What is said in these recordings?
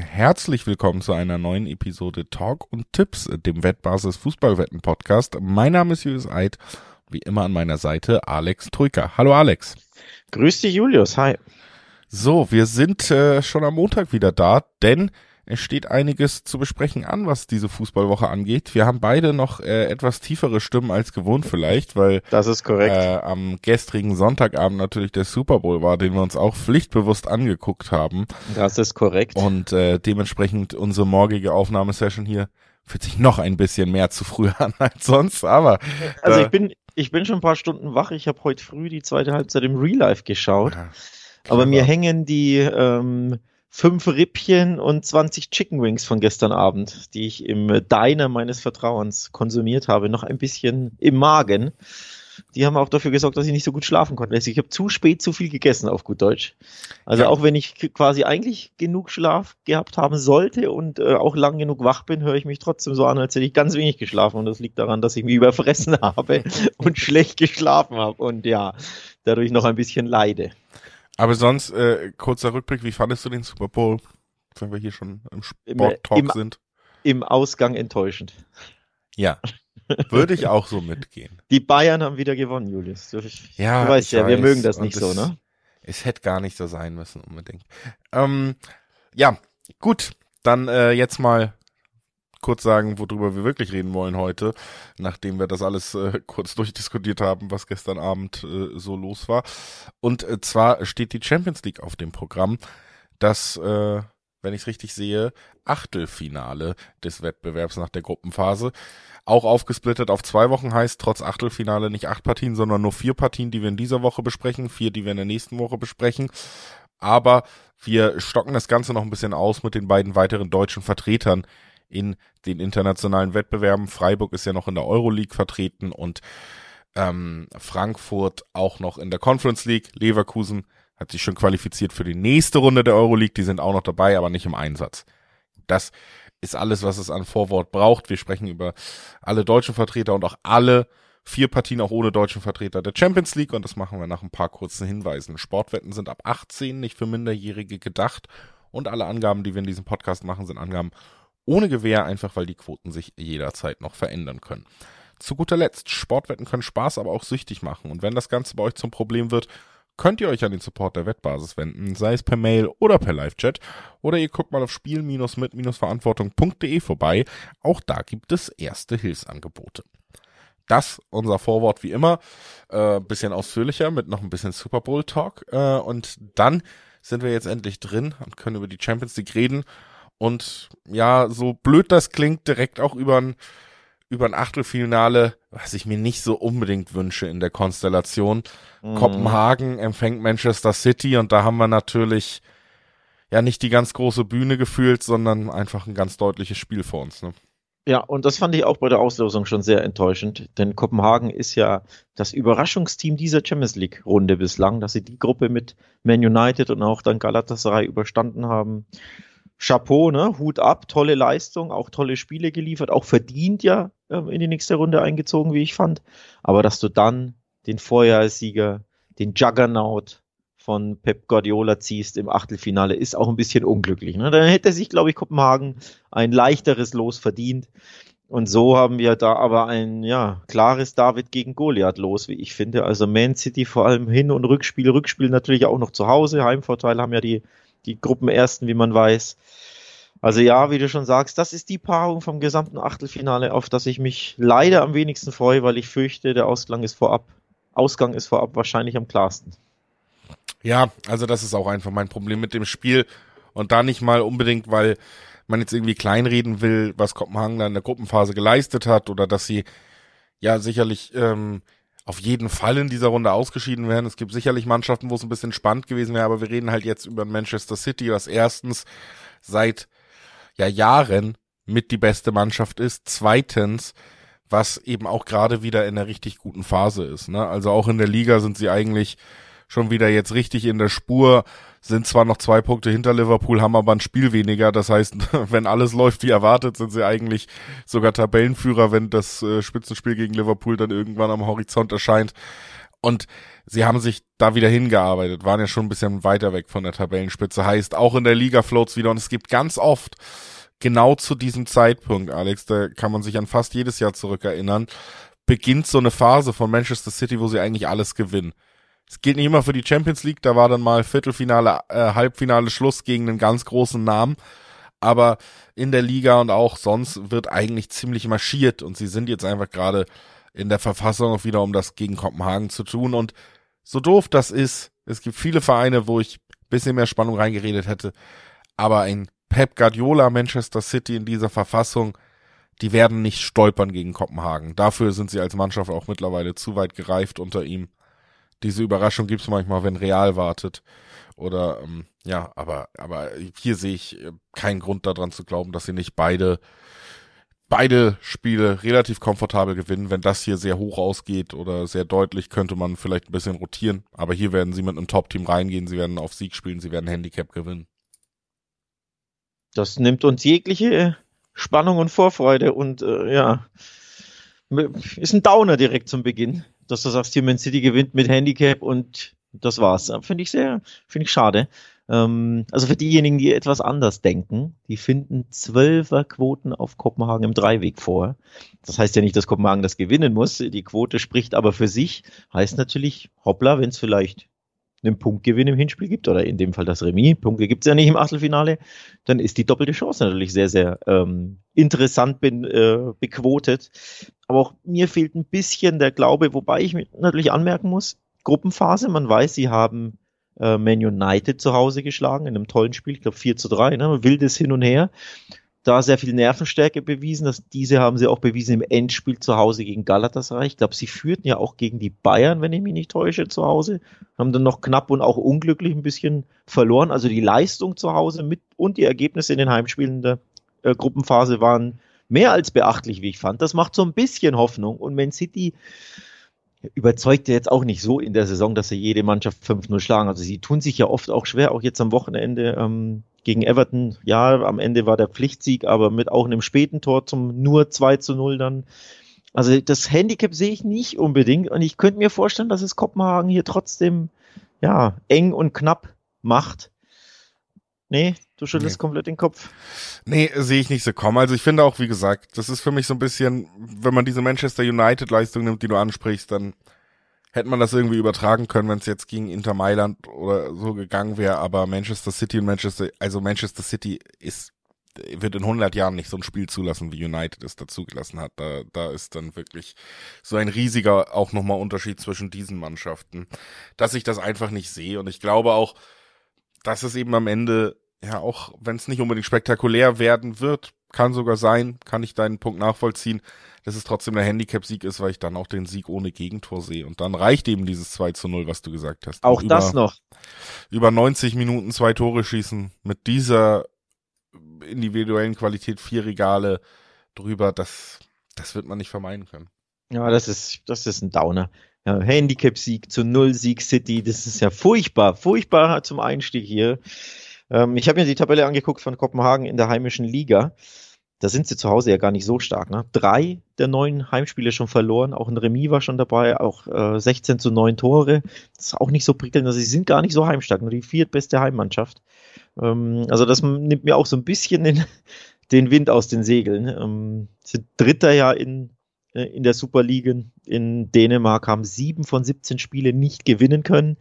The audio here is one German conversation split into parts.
herzlich willkommen zu einer neuen Episode Talk und Tipps, dem Wettbasis Fußballwetten Podcast. Mein Name ist Julius Eid, wie immer an meiner Seite Alex Troika. Hallo Alex. Grüß dich Julius, hi. So, wir sind äh, schon am Montag wieder da, denn es steht einiges zu besprechen an, was diese Fußballwoche angeht. Wir haben beide noch äh, etwas tiefere Stimmen als gewohnt vielleicht, weil das ist korrekt. Äh, am gestrigen Sonntagabend natürlich der Super Bowl war, den wir uns auch pflichtbewusst angeguckt haben. Das ist korrekt. Und äh, dementsprechend unsere morgige Aufnahmesession hier fühlt sich noch ein bisschen mehr zu früh an als sonst, aber also ich bin ich bin schon ein paar Stunden wach. Ich habe heute früh die zweite Halbzeit im Real Life geschaut. Ja, aber mir hängen die ähm, fünf Rippchen und 20 Chicken Wings von gestern Abend, die ich im Diner meines Vertrauens konsumiert habe, noch ein bisschen im Magen. Die haben auch dafür gesorgt, dass ich nicht so gut schlafen konnte. Also ich habe zu spät zu viel gegessen, auf gut Deutsch. Also ja. auch wenn ich quasi eigentlich genug Schlaf gehabt haben sollte und äh, auch lang genug wach bin, höre ich mich trotzdem so an, als hätte ich ganz wenig geschlafen. Und das liegt daran, dass ich mich überfressen habe und schlecht geschlafen habe und ja, dadurch noch ein bisschen leide. Aber sonst, äh, kurzer Rückblick, wie fandest du den Super Bowl, wenn wir hier schon im Sport-Talk sind? Im Ausgang enttäuschend. Ja, würde ich auch so mitgehen. Die Bayern haben wieder gewonnen, Julius. Du, ja, du weißt ja, weiß. wir mögen das nicht so, ne? Es hätte gar nicht so sein müssen, unbedingt. Ähm, ja, gut, dann äh, jetzt mal kurz sagen, worüber wir wirklich reden wollen heute, nachdem wir das alles äh, kurz durchdiskutiert haben, was gestern Abend äh, so los war. Und äh, zwar steht die Champions League auf dem Programm, das, äh, wenn ich es richtig sehe, Achtelfinale des Wettbewerbs nach der Gruppenphase. Auch aufgesplittet auf zwei Wochen heißt trotz Achtelfinale nicht acht Partien, sondern nur vier Partien, die wir in dieser Woche besprechen, vier, die wir in der nächsten Woche besprechen. Aber wir stocken das Ganze noch ein bisschen aus mit den beiden weiteren deutschen Vertretern in den internationalen Wettbewerben. Freiburg ist ja noch in der Euroleague vertreten und ähm, Frankfurt auch noch in der Conference League. Leverkusen hat sich schon qualifiziert für die nächste Runde der Euroleague. Die sind auch noch dabei, aber nicht im Einsatz. Das ist alles, was es an Vorwort braucht. Wir sprechen über alle deutschen Vertreter und auch alle vier Partien auch ohne deutschen Vertreter der Champions League und das machen wir nach ein paar kurzen Hinweisen. Sportwetten sind ab 18 nicht für Minderjährige gedacht und alle Angaben, die wir in diesem Podcast machen, sind Angaben ohne Gewähr, einfach weil die Quoten sich jederzeit noch verändern können. Zu guter Letzt, Sportwetten können Spaß, aber auch süchtig machen. Und wenn das Ganze bei euch zum Problem wird, könnt ihr euch an den Support der Wettbasis wenden, sei es per Mail oder per Live-Chat. Oder ihr guckt mal auf spiel-mit-verantwortung.de vorbei. Auch da gibt es erste Hilfsangebote. Das unser Vorwort wie immer. Äh, bisschen ausführlicher mit noch ein bisschen Super Bowl Talk. Äh, und dann sind wir jetzt endlich drin und können über die Champions League reden. Und ja, so blöd das klingt, direkt auch über ein, über ein Achtelfinale, was ich mir nicht so unbedingt wünsche in der Konstellation. Mhm. Kopenhagen empfängt Manchester City und da haben wir natürlich ja nicht die ganz große Bühne gefühlt, sondern einfach ein ganz deutliches Spiel vor uns. Ne? Ja, und das fand ich auch bei der Auslosung schon sehr enttäuschend, denn Kopenhagen ist ja das Überraschungsteam dieser Champions League Runde bislang, dass sie die Gruppe mit Man United und auch dann Galatasaray überstanden haben. Chapeau, ne? Hut ab, tolle Leistung, auch tolle Spiele geliefert, auch verdient ja ähm, in die nächste Runde eingezogen, wie ich fand. Aber dass du dann den Vorjahressieger, den Juggernaut von Pep Guardiola ziehst im Achtelfinale, ist auch ein bisschen unglücklich. Ne? Dann hätte sich, glaube ich, Kopenhagen ein leichteres Los verdient. Und so haben wir da aber ein ja klares David gegen Goliath los, wie ich finde. Also Man City vor allem Hin- und Rückspiel, Rückspiel natürlich auch noch zu Hause. Heimvorteil haben ja die die Gruppenersten, wie man weiß. Also ja, wie du schon sagst, das ist die Paarung vom gesamten Achtelfinale, auf das ich mich leider am wenigsten freue, weil ich fürchte, der Ausgang ist vorab, Ausgang ist vorab wahrscheinlich am klarsten. Ja, also das ist auch einfach mein Problem mit dem Spiel und da nicht mal unbedingt, weil man jetzt irgendwie kleinreden will, was Kopenhagen da in der Gruppenphase geleistet hat oder dass sie ja sicherlich ähm, auf jeden Fall in dieser Runde ausgeschieden werden. Es gibt sicherlich Mannschaften, wo es ein bisschen spannend gewesen wäre, aber wir reden halt jetzt über Manchester City, was erstens seit ja Jahren mit die beste Mannschaft ist. Zweitens, was eben auch gerade wieder in einer richtig guten Phase ist. Ne? Also auch in der Liga sind sie eigentlich schon wieder jetzt richtig in der Spur, sind zwar noch zwei Punkte hinter Liverpool, haben aber ein Spiel weniger. Das heißt, wenn alles läuft wie erwartet, sind sie eigentlich sogar Tabellenführer, wenn das äh, Spitzenspiel gegen Liverpool dann irgendwann am Horizont erscheint. Und sie haben sich da wieder hingearbeitet, waren ja schon ein bisschen weiter weg von der Tabellenspitze. Heißt, auch in der Liga floats wieder. Und es gibt ganz oft genau zu diesem Zeitpunkt, Alex, da kann man sich an fast jedes Jahr zurückerinnern, beginnt so eine Phase von Manchester City, wo sie eigentlich alles gewinnen. Es gilt nicht immer für die Champions League, da war dann mal Viertelfinale, äh, Halbfinale Schluss gegen einen ganz großen Namen. Aber in der Liga und auch sonst wird eigentlich ziemlich marschiert und sie sind jetzt einfach gerade in der Verfassung wieder, um das gegen Kopenhagen zu tun. Und so doof das ist, es gibt viele Vereine, wo ich bisschen mehr Spannung reingeredet hätte. Aber ein Pep Guardiola Manchester City in dieser Verfassung, die werden nicht stolpern gegen Kopenhagen. Dafür sind sie als Mannschaft auch mittlerweile zu weit gereift unter ihm. Diese Überraschung gibt's manchmal, wenn Real wartet. Oder ähm, ja, aber aber hier sehe ich äh, keinen Grund daran zu glauben, dass sie nicht beide beide Spiele relativ komfortabel gewinnen. Wenn das hier sehr hoch ausgeht oder sehr deutlich, könnte man vielleicht ein bisschen rotieren. Aber hier werden sie mit einem Top-Team reingehen. Sie werden auf Sieg spielen. Sie werden Handicap gewinnen. Das nimmt uns jegliche Spannung und Vorfreude und äh, ja, ist ein Downer direkt zum Beginn, dass du sagst, hier Man City gewinnt mit Handicap und das war's. Finde ich sehr, finde ich schade. Ähm, also für diejenigen, die etwas anders denken, die finden Zwölferquoten auf Kopenhagen im Dreiweg vor. Das heißt ja nicht, dass Kopenhagen das gewinnen muss. Die Quote spricht aber für sich. Heißt natürlich, hoppla, wenn es vielleicht einen Punktgewinn im Hinspiel gibt, oder in dem Fall das Remis, Punkte gibt es ja nicht im Achtelfinale, dann ist die doppelte Chance natürlich sehr, sehr ähm, interessant bin, äh, bequotet. Aber auch mir fehlt ein bisschen der Glaube, wobei ich natürlich anmerken muss, Gruppenphase, man weiß, sie haben äh, Man United zu Hause geschlagen in einem tollen Spiel, ich glaube 4 zu 3, ne? wildes Hin und Her da sehr viel Nervenstärke bewiesen. Dass diese haben sie auch bewiesen im Endspiel zu Hause gegen Galatasaray. Ich glaube, sie führten ja auch gegen die Bayern, wenn ich mich nicht täusche, zu Hause. Haben dann noch knapp und auch unglücklich ein bisschen verloren. Also die Leistung zu Hause mit und die Ergebnisse in den Heimspielen der äh, Gruppenphase waren mehr als beachtlich, wie ich fand. Das macht so ein bisschen Hoffnung. Und Man City überzeugt ja jetzt auch nicht so in der Saison, dass sie jede Mannschaft 5-0 schlagen. Also sie tun sich ja oft auch schwer, auch jetzt am Wochenende ähm, gegen Everton. Ja, am Ende war der Pflichtsieg, aber mit auch einem späten Tor zum nur 2 zu 0 dann. Also das Handicap sehe ich nicht unbedingt und ich könnte mir vorstellen, dass es Kopenhagen hier trotzdem ja eng und knapp macht. Nee, du schüttelst nee. komplett den Kopf. Nee, sehe ich nicht so kommen. Also ich finde auch, wie gesagt, das ist für mich so ein bisschen, wenn man diese Manchester United Leistung nimmt, die du ansprichst, dann hätte man das irgendwie übertragen können, wenn es jetzt gegen Inter Mailand oder so gegangen wäre, aber Manchester City und Manchester, also Manchester City ist wird in 100 Jahren nicht so ein Spiel zulassen, wie United es dazugelassen hat. Da, da ist dann wirklich so ein riesiger auch nochmal Unterschied zwischen diesen Mannschaften, dass ich das einfach nicht sehe. Und ich glaube auch, dass es eben am Ende, ja, auch wenn es nicht unbedingt spektakulär werden wird, kann sogar sein, kann ich deinen Punkt nachvollziehen, dass es trotzdem der Handicap-Sieg ist, weil ich dann auch den Sieg ohne Gegentor sehe. Und dann reicht eben dieses 2 zu 0, was du gesagt hast. Auch über, das noch. Über 90 Minuten zwei Tore schießen mit dieser individuellen Qualität, vier Regale drüber, das, das wird man nicht vermeiden können. Ja, das ist, das ist ein Downer. Ja, Handicap-Sieg zu Null Sieg City, das ist ja furchtbar, furchtbar zum Einstieg hier. Ähm, ich habe mir die Tabelle angeguckt von Kopenhagen in der heimischen Liga. Da sind sie zu Hause ja gar nicht so stark. Ne? Drei der neun Heimspiele schon verloren, auch ein Remis war schon dabei, auch äh, 16 zu 9 Tore. Das ist auch nicht so prickelnd, also sie sind gar nicht so heimstark, nur die viertbeste Heimmannschaft. Ähm, also das nimmt mir auch so ein bisschen den, den Wind aus den Segeln. Ähm, sind Dritter ja in äh, in der Super League in Dänemark, haben sieben von 17 Spiele nicht gewinnen können.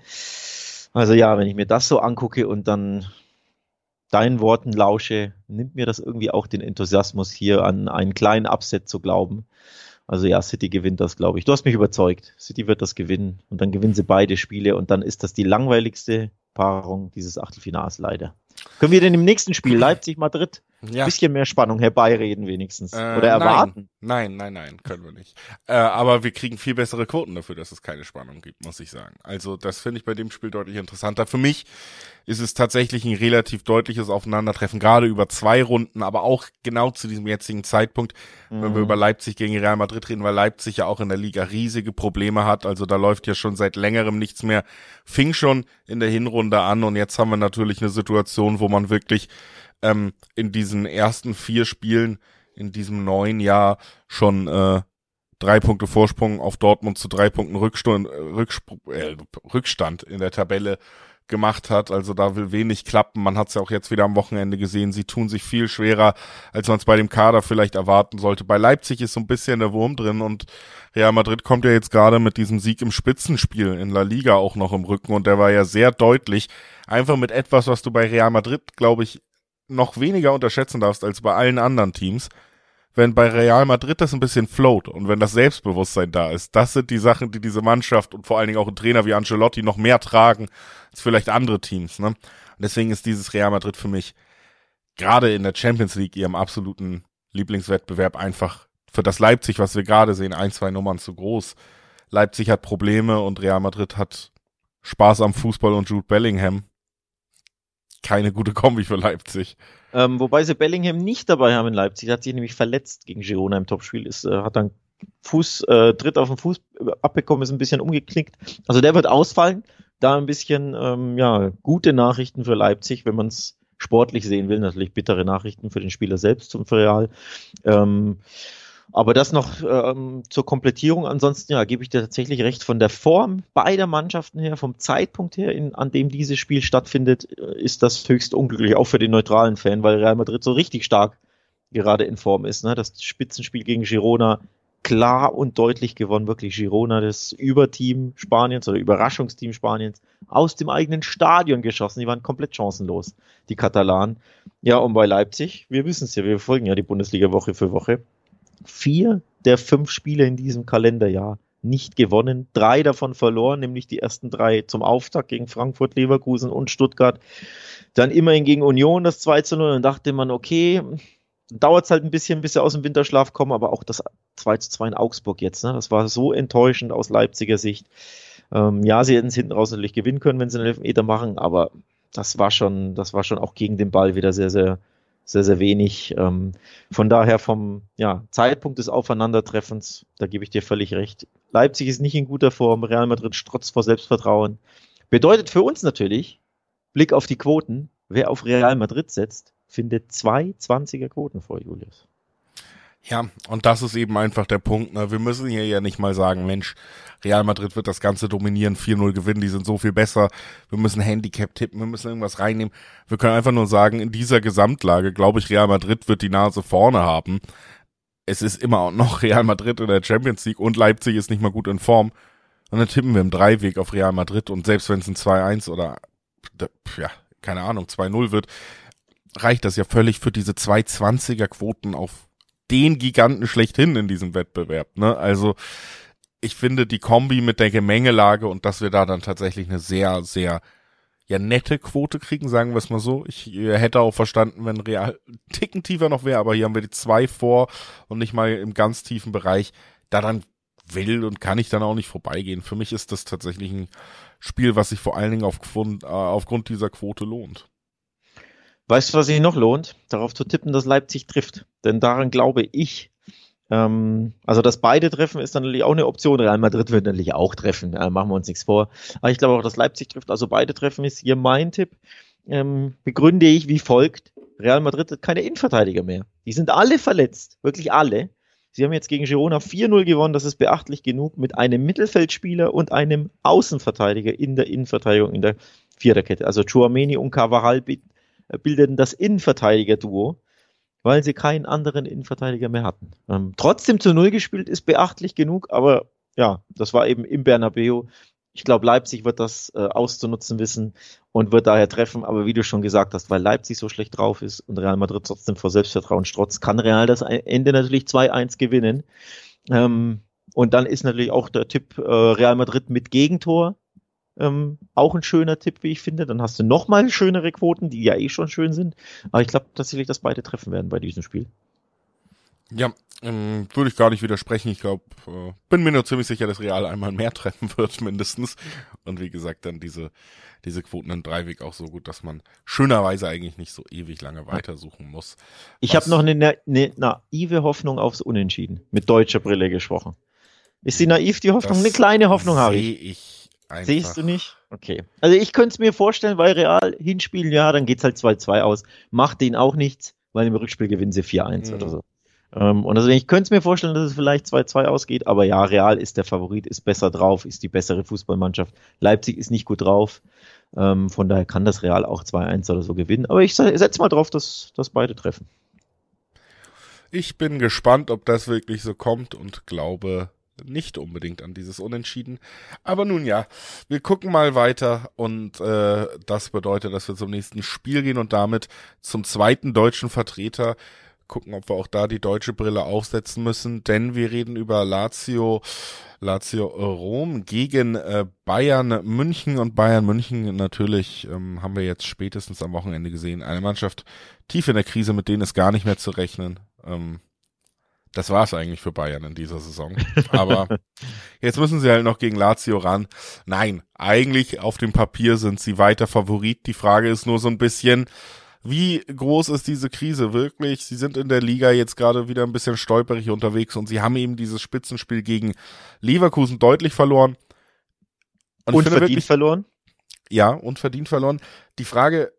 Also ja, wenn ich mir das so angucke und dann deinen Worten lausche, nimmt mir das irgendwie auch den Enthusiasmus hier an einen kleinen Upset zu glauben. Also ja, City gewinnt das, glaube ich. Du hast mich überzeugt. City wird das gewinnen und dann gewinnen sie beide Spiele und dann ist das die langweiligste Paarung dieses Achtelfinals leider. Können wir denn im nächsten Spiel Leipzig-Madrid ja. bisschen mehr Spannung herbeireden wenigstens? Äh, Oder erwarten? Nein, nein, nein, nein können wir nicht. Äh, aber wir kriegen viel bessere Quoten dafür, dass es keine Spannung gibt, muss ich sagen. Also das finde ich bei dem Spiel deutlich interessanter. Für mich ist es tatsächlich ein relativ deutliches Aufeinandertreffen, gerade über zwei Runden, aber auch genau zu diesem jetzigen Zeitpunkt, mhm. wenn wir mhm. über Leipzig gegen Real Madrid reden, weil Leipzig ja auch in der Liga riesige Probleme hat. Also da läuft ja schon seit längerem nichts mehr. Fing schon in der Hinrunde an und jetzt haben wir natürlich eine Situation, wo man wirklich ähm, in diesen ersten vier Spielen in diesem neuen Jahr schon äh, drei Punkte Vorsprung auf Dortmund zu drei Punkten Rückstand, äh, Rückstand in der Tabelle gemacht hat. Also da will wenig klappen. Man hat es ja auch jetzt wieder am Wochenende gesehen. Sie tun sich viel schwerer, als man es bei dem Kader vielleicht erwarten sollte. Bei Leipzig ist so ein bisschen der Wurm drin und Real Madrid kommt ja jetzt gerade mit diesem Sieg im Spitzenspiel in La Liga auch noch im Rücken und der war ja sehr deutlich. Einfach mit etwas, was du bei Real Madrid, glaube ich, noch weniger unterschätzen darfst als bei allen anderen Teams wenn bei Real Madrid das ein bisschen float und wenn das Selbstbewusstsein da ist, das sind die Sachen, die diese Mannschaft und vor allen Dingen auch ein Trainer wie Ancelotti noch mehr tragen als vielleicht andere Teams. Ne? Und deswegen ist dieses Real Madrid für mich gerade in der Champions League ihrem absoluten Lieblingswettbewerb einfach für das Leipzig, was wir gerade sehen, ein, zwei Nummern zu groß. Leipzig hat Probleme und Real Madrid hat Spaß am Fußball und Jude Bellingham. Keine gute Kombi für Leipzig. Ähm, wobei sie Bellingham nicht dabei haben in Leipzig. Hat sich nämlich verletzt gegen Girona im Topspiel. Ist, äh, hat dann Fuß, äh, Tritt auf den Fuß abbekommen, ist ein bisschen umgeknickt. Also der wird ausfallen. Da ein bisschen, ähm, ja, gute Nachrichten für Leipzig, wenn man es sportlich sehen will. Natürlich bittere Nachrichten für den Spieler selbst und für Real. Ähm, aber das noch ähm, zur Komplettierung. Ansonsten, ja, gebe ich dir tatsächlich recht. Von der Form beider Mannschaften her, vom Zeitpunkt her, in, an dem dieses Spiel stattfindet, äh, ist das höchst unglücklich, auch für den neutralen Fan, weil Real Madrid so richtig stark gerade in Form ist. Ne? Das Spitzenspiel gegen Girona klar und deutlich gewonnen, wirklich Girona, das Überteam Spaniens oder Überraschungsteam Spaniens, aus dem eigenen Stadion geschossen. Die waren komplett chancenlos, die Katalanen. Ja, und bei Leipzig, wir wissen es ja, wir folgen ja die Bundesliga Woche für Woche vier der fünf Spiele in diesem Kalenderjahr nicht gewonnen, drei davon verloren, nämlich die ersten drei zum Auftakt gegen Frankfurt, Leverkusen und Stuttgart. Dann immerhin gegen Union das 2 zu 0. Dann dachte man, okay, dauert es halt ein bisschen, bis sie aus dem Winterschlaf kommen, aber auch das 2 zu 2 in Augsburg jetzt, ne? das war so enttäuschend aus Leipziger Sicht. Ähm, ja, sie hätten es hinten raus natürlich gewinnen können, wenn sie einen Elfmeter machen, aber das war schon, das war schon auch gegen den Ball wieder sehr, sehr sehr, sehr wenig. Ähm, von daher vom ja, Zeitpunkt des Aufeinandertreffens, da gebe ich dir völlig recht. Leipzig ist nicht in guter Form, Real Madrid strotzt vor Selbstvertrauen. Bedeutet für uns natürlich, Blick auf die Quoten, wer auf Real Madrid setzt, findet zwei 20er Quoten vor, Julius. Ja, und das ist eben einfach der Punkt. Ne? Wir müssen hier ja nicht mal sagen, Mensch, Real Madrid wird das Ganze dominieren, 4-0 gewinnen, die sind so viel besser. Wir müssen Handicap tippen, wir müssen irgendwas reinnehmen. Wir können einfach nur sagen, in dieser Gesamtlage, glaube ich, Real Madrid wird die Nase vorne haben. Es ist immer noch Real Madrid in der Champions League und Leipzig ist nicht mal gut in Form. Und dann tippen wir im Dreiweg auf Real Madrid und selbst wenn es ein 2-1 oder, ja, keine Ahnung, 2-0 wird, reicht das ja völlig für diese 220er Quoten auf den Giganten schlechthin in diesem Wettbewerb. Ne? Also ich finde die Kombi mit der Gemengelage und dass wir da dann tatsächlich eine sehr, sehr ja nette Quote kriegen, sagen wir es mal so. Ich äh, hätte auch verstanden, wenn Real Ticken tiefer noch wäre, aber hier haben wir die zwei vor und nicht mal im ganz tiefen Bereich. Da dann will und kann ich dann auch nicht vorbeigehen. Für mich ist das tatsächlich ein Spiel, was sich vor allen Dingen aufgrund, äh, aufgrund dieser Quote lohnt. Weißt du, was sich noch lohnt? Darauf zu tippen, dass Leipzig trifft. Denn daran glaube ich. Ähm, also, dass beide treffen, ist natürlich auch eine Option. Real Madrid wird natürlich auch treffen. Äh, machen wir uns nichts vor. Aber ich glaube auch, dass Leipzig trifft. Also, beide treffen ist hier mein Tipp. Ähm, begründe ich wie folgt. Real Madrid hat keine Innenverteidiger mehr. Die sind alle verletzt. Wirklich alle. Sie haben jetzt gegen Girona 4-0 gewonnen. Das ist beachtlich genug mit einem Mittelfeldspieler und einem Außenverteidiger in der Innenverteidigung in der Viererkette. Also Chouameni und Carvajal bildeten das Innenverteidiger-Duo, weil sie keinen anderen Innenverteidiger mehr hatten. Ähm, trotzdem zu Null gespielt ist beachtlich genug, aber ja, das war eben im Bernabeu. Ich glaube, Leipzig wird das äh, auszunutzen wissen und wird daher treffen. Aber wie du schon gesagt hast, weil Leipzig so schlecht drauf ist und Real Madrid trotzdem vor Selbstvertrauen strotzt, kann Real das Ende natürlich 2-1 gewinnen. Ähm, und dann ist natürlich auch der Tipp äh, Real Madrid mit Gegentor ähm, auch ein schöner Tipp, wie ich finde. Dann hast du nochmal schönere Quoten, die ja eh schon schön sind. Aber ich glaube tatsächlich, dass beide treffen werden bei diesem Spiel. Ja, ähm, würde ich gar nicht widersprechen. Ich glaube, äh, bin mir nur ziemlich sicher, dass Real einmal mehr treffen wird, mindestens. Und wie gesagt, dann diese, diese Quoten im Dreiweg auch so gut, dass man schönerweise eigentlich nicht so ewig lange weitersuchen muss. Ich habe noch eine, eine naive Hoffnung aufs Unentschieden, mit deutscher Brille gesprochen. Ist sie naiv, die Hoffnung? Eine kleine Hoffnung habe ich. ich Einfach. Siehst du nicht? Okay. Also ich könnte es mir vorstellen, weil Real hinspielen, ja, dann geht's halt 2-2 aus. Macht denen auch nichts, weil im Rückspiel gewinnen sie 4-1 mhm. oder so. Ähm, und also ich könnte es mir vorstellen, dass es vielleicht 2-2 ausgeht, aber ja, Real ist der Favorit, ist besser drauf, ist die bessere Fußballmannschaft. Leipzig ist nicht gut drauf. Ähm, von daher kann das Real auch 2-1 oder so gewinnen. Aber ich setze mal drauf, dass, dass beide treffen. Ich bin gespannt, ob das wirklich so kommt und glaube nicht unbedingt an dieses Unentschieden. Aber nun ja, wir gucken mal weiter und äh, das bedeutet, dass wir zum nächsten Spiel gehen und damit zum zweiten deutschen Vertreter gucken, ob wir auch da die deutsche Brille aufsetzen müssen, denn wir reden über Lazio, Lazio Rom gegen äh, Bayern München und Bayern München natürlich ähm, haben wir jetzt spätestens am Wochenende gesehen. Eine Mannschaft tief in der Krise, mit denen ist gar nicht mehr zu rechnen. Ähm, das war es eigentlich für Bayern in dieser Saison. Aber jetzt müssen sie halt noch gegen Lazio ran. Nein, eigentlich auf dem Papier sind sie weiter Favorit. Die Frage ist nur so ein bisschen, wie groß ist diese Krise wirklich? Sie sind in der Liga jetzt gerade wieder ein bisschen stolperig unterwegs und sie haben eben dieses Spitzenspiel gegen Leverkusen deutlich verloren. Und, und verdient wirklich, verloren? Ja, und verdient verloren. Die Frage,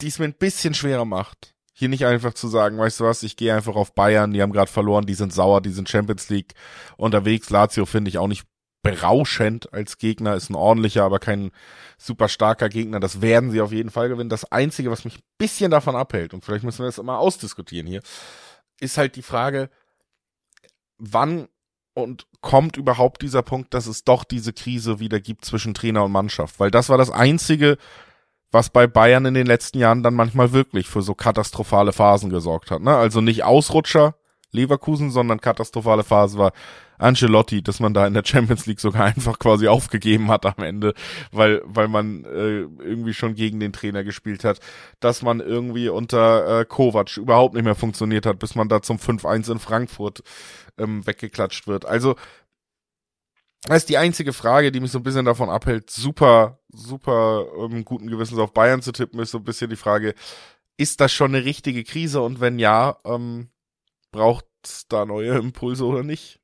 die es mir ein bisschen schwerer macht, hier nicht einfach zu sagen, weißt du was, ich gehe einfach auf Bayern, die haben gerade verloren, die sind sauer, die sind Champions League unterwegs. Lazio finde ich auch nicht berauschend als Gegner, ist ein ordentlicher, aber kein super starker Gegner. Das werden sie auf jeden Fall gewinnen. Das Einzige, was mich ein bisschen davon abhält, und vielleicht müssen wir das immer ausdiskutieren hier, ist halt die Frage, wann und kommt überhaupt dieser Punkt, dass es doch diese Krise wieder gibt zwischen Trainer und Mannschaft? Weil das war das Einzige, was bei Bayern in den letzten Jahren dann manchmal wirklich für so katastrophale Phasen gesorgt hat. Ne? Also nicht Ausrutscher, Leverkusen, sondern katastrophale Phase war Ancelotti, dass man da in der Champions League sogar einfach quasi aufgegeben hat am Ende, weil weil man äh, irgendwie schon gegen den Trainer gespielt hat, dass man irgendwie unter äh, Kovac überhaupt nicht mehr funktioniert hat, bis man da zum 5-1 in Frankfurt ähm, weggeklatscht wird. Also das ist die einzige Frage, die mich so ein bisschen davon abhält, super, super ähm, guten Gewissens auf Bayern zu tippen, ist so ein bisschen die Frage, ist das schon eine richtige Krise und wenn ja, ähm, braucht da neue Impulse oder nicht?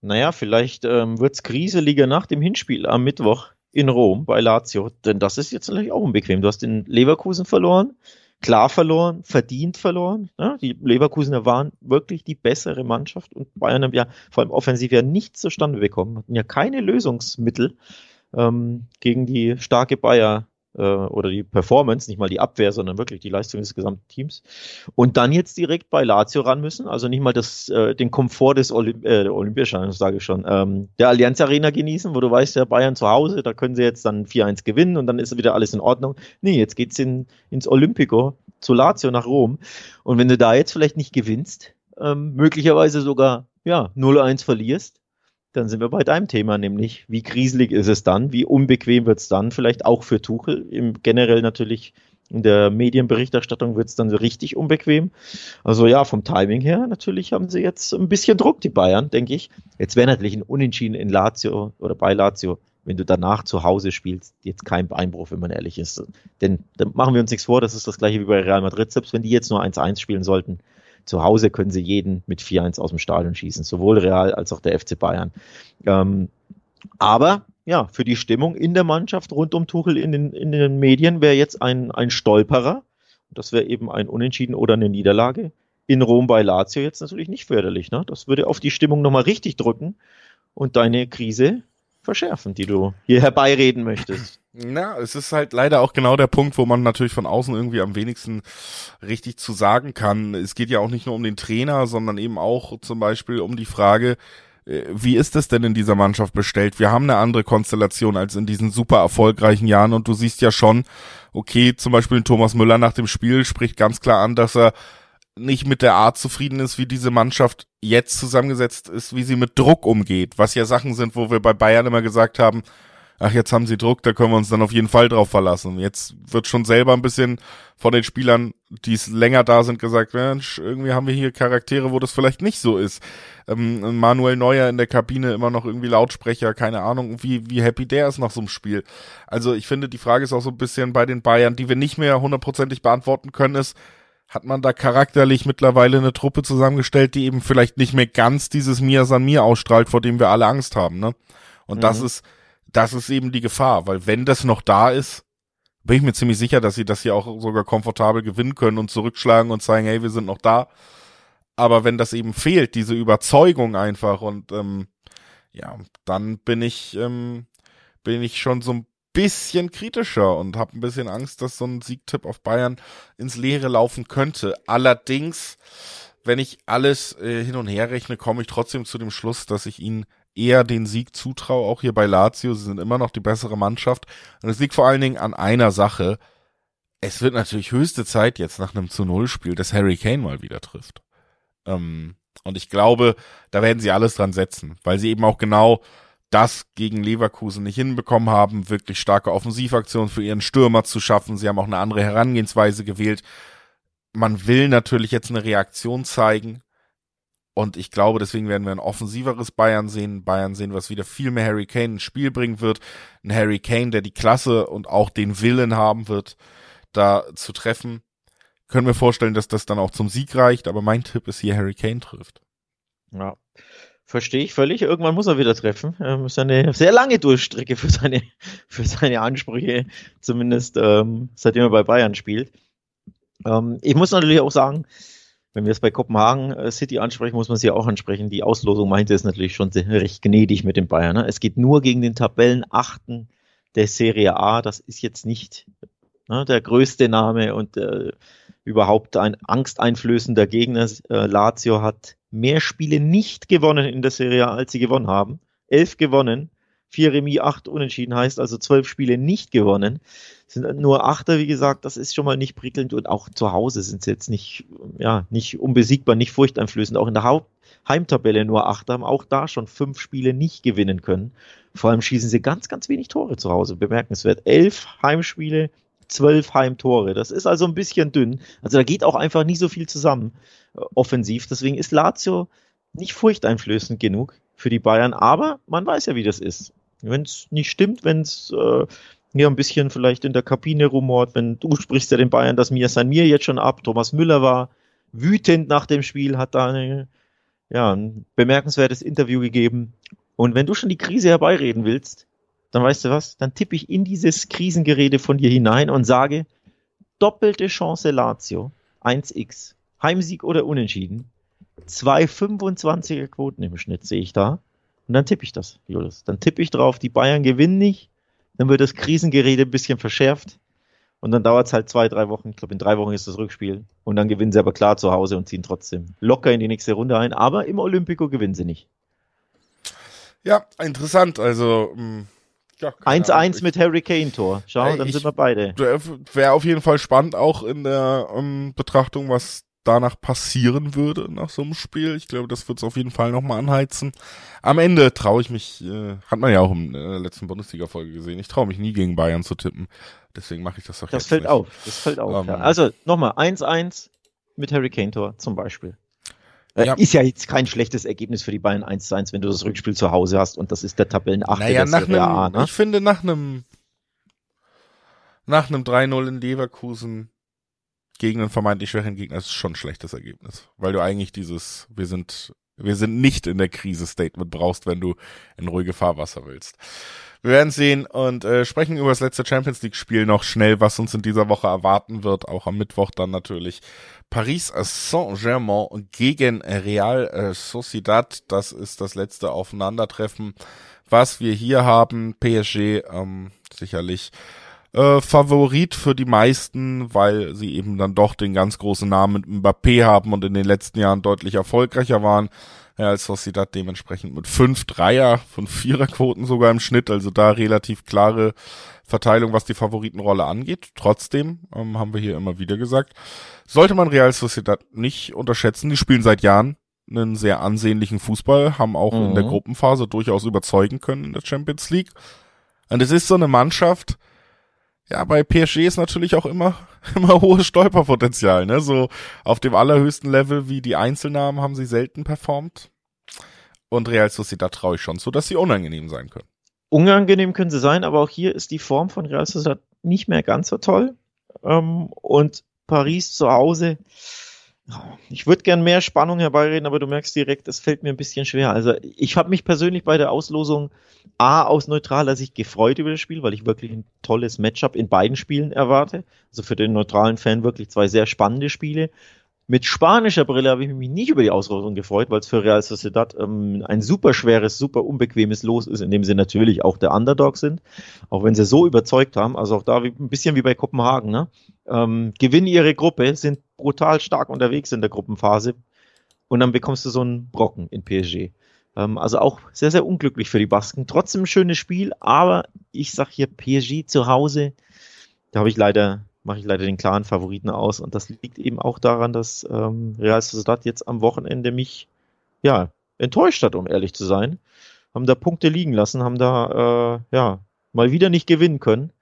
Naja, vielleicht ähm, wird es kriseliger nach dem Hinspiel am Mittwoch in Rom bei Lazio. Denn das ist jetzt natürlich auch unbequem. Du hast den Leverkusen verloren, klar verloren, verdient verloren. Ja, die Leverkusener waren wirklich die bessere Mannschaft und Bayern haben ja vor allem offensiv ja nichts zustande bekommen, hatten ja keine Lösungsmittel ähm, gegen die starke Bayer äh, oder die Performance, nicht mal die Abwehr, sondern wirklich die Leistung des gesamten Teams. Und dann jetzt direkt bei Lazio ran müssen, also nicht mal das, äh, den Komfort des Olymp äh, Olympiasteins, sage ich schon, ähm, der Allianz Arena genießen, wo du weißt, der Bayern zu Hause, da können sie jetzt dann 4-1 gewinnen und dann ist wieder alles in Ordnung. Nee, jetzt geht's in, ins Olympico zu Lazio nach Rom. Und wenn du da jetzt vielleicht nicht gewinnst, ähm, möglicherweise sogar ja 0-1 verlierst, dann sind wir bei deinem Thema, nämlich wie kriselig ist es dann, wie unbequem wird es dann, vielleicht auch für Tuchel, im generell natürlich in der Medienberichterstattung wird es dann richtig unbequem. Also ja, vom Timing her natürlich haben sie jetzt ein bisschen Druck, die Bayern, denke ich. Jetzt wäre natürlich ein Unentschieden in Lazio oder bei Lazio, wenn du danach zu Hause spielst, jetzt kein Beinbruch, wenn man ehrlich ist. Denn dann machen wir uns nichts vor, das ist das gleiche wie bei Real Madrid. Selbst wenn die jetzt nur 1-1 spielen sollten, zu Hause können sie jeden mit 4-1 aus dem Stadion schießen, sowohl Real als auch der FC Bayern. Ähm, aber ja, für die Stimmung in der Mannschaft rund um Tuchel in den, in den Medien wäre jetzt ein, ein Stolperer. Das wäre eben ein Unentschieden oder eine Niederlage. In Rom bei Lazio jetzt natürlich nicht förderlich. Ne? Das würde auf die Stimmung nochmal richtig drücken und deine Krise verschärfen, die du hier herbeireden möchtest. Na, es ist halt leider auch genau der Punkt, wo man natürlich von außen irgendwie am wenigsten richtig zu sagen kann. Es geht ja auch nicht nur um den Trainer, sondern eben auch zum Beispiel um die Frage, äh, wie ist es denn in dieser Mannschaft bestellt? Wir haben eine andere Konstellation als in diesen super erfolgreichen Jahren und du siehst ja schon, okay, zum Beispiel Thomas Müller nach dem Spiel spricht ganz klar an, dass er nicht mit der Art zufrieden ist, wie diese Mannschaft jetzt zusammengesetzt ist, wie sie mit Druck umgeht, was ja Sachen sind, wo wir bei Bayern immer gesagt haben, ach, jetzt haben sie Druck, da können wir uns dann auf jeden Fall drauf verlassen. Jetzt wird schon selber ein bisschen von den Spielern, die es länger da sind, gesagt, Mensch, irgendwie haben wir hier Charaktere, wo das vielleicht nicht so ist. Ähm, Manuel Neuer in der Kabine immer noch irgendwie Lautsprecher, keine Ahnung, wie, wie happy der ist nach so einem Spiel. Also ich finde, die Frage ist auch so ein bisschen bei den Bayern, die wir nicht mehr hundertprozentig beantworten können, ist, hat man da charakterlich mittlerweile eine Truppe zusammengestellt, die eben vielleicht nicht mehr ganz dieses Mir san mir ausstrahlt, vor dem wir alle Angst haben, ne? Und mhm. das ist, das ist eben die Gefahr, weil wenn das noch da ist, bin ich mir ziemlich sicher, dass sie das hier auch sogar komfortabel gewinnen können und zurückschlagen und zeigen, hey, wir sind noch da. Aber wenn das eben fehlt, diese Überzeugung einfach und ähm, ja, dann bin ich ähm, bin ich schon so ein bisschen kritischer und habe ein bisschen Angst, dass so ein Siegtipp auf Bayern ins Leere laufen könnte. Allerdings, wenn ich alles äh, hin und her rechne, komme ich trotzdem zu dem Schluss, dass ich ihnen eher den Sieg zutraue, auch hier bei Lazio. Sie sind immer noch die bessere Mannschaft. Und es liegt vor allen Dingen an einer Sache. Es wird natürlich höchste Zeit jetzt nach einem zu Null Spiel, dass Harry Kane mal wieder trifft. Ähm, und ich glaube, da werden sie alles dran setzen, weil sie eben auch genau das gegen Leverkusen nicht hinbekommen haben, wirklich starke Offensivaktionen für ihren Stürmer zu schaffen. Sie haben auch eine andere Herangehensweise gewählt. Man will natürlich jetzt eine Reaktion zeigen. Und ich glaube, deswegen werden wir ein offensiveres Bayern sehen. Bayern sehen, was wieder viel mehr Harry Kane ins Spiel bringen wird. Ein Harry Kane, der die Klasse und auch den Willen haben wird, da zu treffen. Können wir vorstellen, dass das dann auch zum Sieg reicht. Aber mein Tipp ist hier, Harry Kane trifft. Ja, Verstehe ich völlig. Irgendwann muss er wieder treffen. Ähm, ist eine sehr lange Durchstrecke für seine, für seine Ansprüche, zumindest ähm, seitdem er bei Bayern spielt. Ähm, ich muss natürlich auch sagen, wenn wir es bei Kopenhagen äh, City ansprechen, muss man sie auch ansprechen. Die Auslosung meinte es natürlich schon sehr, recht gnädig mit den Bayern. Ne? Es geht nur gegen den Tabellenachten der Serie A. Das ist jetzt nicht ne, der größte Name und äh, überhaupt ein angsteinflößender Gegner. Äh, Lazio hat mehr Spiele nicht gewonnen in der Serie als sie gewonnen haben. Elf gewonnen, vier Remis, acht Unentschieden heißt also zwölf Spiele nicht gewonnen. Sind nur Achter, wie gesagt, das ist schon mal nicht prickelnd und auch zu Hause sind sie jetzt nicht, ja, nicht unbesiegbar, nicht furchteinflößend. Auch in der Haupt Heimtabelle nur Achter haben auch da schon fünf Spiele nicht gewinnen können. Vor allem schießen sie ganz, ganz wenig Tore zu Hause. Bemerkenswert. Elf Heimspiele, zwölf Heimtore. Das ist also ein bisschen dünn. Also da geht auch einfach nicht so viel zusammen äh, offensiv. Deswegen ist Lazio nicht furchteinflößend genug für die Bayern. Aber man weiß ja, wie das ist. Wenn es nicht stimmt, wenn es äh, hier ein bisschen vielleicht in der Kabine rumort, wenn du sprichst ja den Bayern das Mir sein Mir jetzt schon ab. Thomas Müller war wütend nach dem Spiel, hat da eine, ja, ein bemerkenswertes Interview gegeben. Und wenn du schon die Krise herbeireden willst, dann weißt du was, dann tippe ich in dieses Krisengerede von dir hinein und sage, doppelte Chance Lazio, 1x, Heimsieg oder Unentschieden, zwei 25er Quoten im Schnitt sehe ich da. Und dann tippe ich das, Julius. Dann tippe ich drauf, die Bayern gewinnen nicht, dann wird das Krisengerede ein bisschen verschärft. Und dann dauert es halt zwei, drei Wochen. Ich glaube, in drei Wochen ist das Rückspiel. Und dann gewinnen sie aber klar zu Hause und ziehen trotzdem locker in die nächste Runde ein. Aber im Olympico gewinnen sie nicht. Ja, interessant. Also, hm, 1-1 ja, mit Harry Kane Tor. Schau, ey, dann ich, sind wir beide. Wäre auf jeden Fall spannend, auch in der um, ähm, Betrachtung, was danach passieren würde nach so einem Spiel. Ich glaube, das wird es auf jeden Fall nochmal anheizen. Am Ende traue ich mich, äh, hat man ja auch in der letzten Bundesliga-Folge gesehen, ich traue mich nie gegen Bayern zu tippen. Deswegen mache ich das doch das jetzt fällt nicht. auf, das fällt auf. Um, ja. Ähm, also nochmal, 1-1 mit Harry Kane Tor zum Beispiel. Äh, ja. Ist ja jetzt kein schlechtes Ergebnis für die Bayern 1 zu 1, wenn du das Rückspiel zu Hause hast und das ist der Tabellenachte naja, der Serie A. Ne? Ich finde nach einem nach einem 3-0 in Leverkusen gegen einen vermeintlich schwächeren Gegner ist schon ein schlechtes Ergebnis, weil du eigentlich dieses wir sind wir sind nicht in der Krise Statement brauchst, wenn du in ruhige Fahrwasser willst. Wir werden sehen und äh, sprechen über das letzte Champions League Spiel noch schnell, was uns in dieser Woche erwarten wird, auch am Mittwoch dann natürlich. Paris Saint-Germain gegen Real äh, Sociedad, das ist das letzte Aufeinandertreffen, was wir hier haben. PSG ähm, sicherlich äh, Favorit für die meisten, weil sie eben dann doch den ganz großen Namen mit Mbappé haben und in den letzten Jahren deutlich erfolgreicher waren ja, als Sociedad dementsprechend mit fünf Dreier, von Viererquoten sogar im Schnitt, also da relativ klare Verteilung, was die Favoritenrolle angeht. Trotzdem ähm, haben wir hier immer wieder gesagt, sollte man Real Sociedad nicht unterschätzen. Die spielen seit Jahren einen sehr ansehnlichen Fußball, haben auch mhm. in der mhm. Gruppenphase durchaus überzeugen können in der Champions League. Und es ist so eine Mannschaft, ja, bei PSG ist natürlich auch immer, immer hohes Stolperpotenzial, ne? So auf dem allerhöchsten Level wie die Einzelnamen haben sie selten performt. Und Real Sociedad traue ich schon zu, dass sie unangenehm sein können. Unangenehm können sie sein, aber auch hier ist die Form von Real Sociedad nicht mehr ganz so toll. Ähm, und Paris zu Hause, Ich würde gern mehr Spannung herbeireden, aber du merkst direkt, es fällt mir ein bisschen schwer. Also ich habe mich persönlich bei der Auslosung A aus neutraler Sicht gefreut über das Spiel, weil ich wirklich ein tolles Matchup in beiden Spielen erwarte. Also für den neutralen Fan wirklich zwei sehr spannende Spiele. Mit spanischer Brille habe ich mich nicht über die Auslosung gefreut, weil es für Real Sociedad ähm, ein super schweres, super unbequemes Los ist, in dem sie natürlich auch der Underdog sind, auch wenn sie so überzeugt haben. Also auch da wie, ein bisschen wie bei Kopenhagen. Ne? Ähm, gewinnen ihre Gruppe, sind brutal stark unterwegs in der Gruppenphase und dann bekommst du so einen Brocken in PSG. Ähm, also auch sehr, sehr unglücklich für die Basken. Trotzdem ein schönes Spiel, aber ich sag hier PSG zu Hause, da habe ich leider mache ich leider den klaren Favoriten aus. Und das liegt eben auch daran, dass ähm, Real Sociedad jetzt am Wochenende mich ja enttäuscht hat, um ehrlich zu sein. Haben da Punkte liegen lassen, haben da äh, ja mal wieder nicht gewinnen können.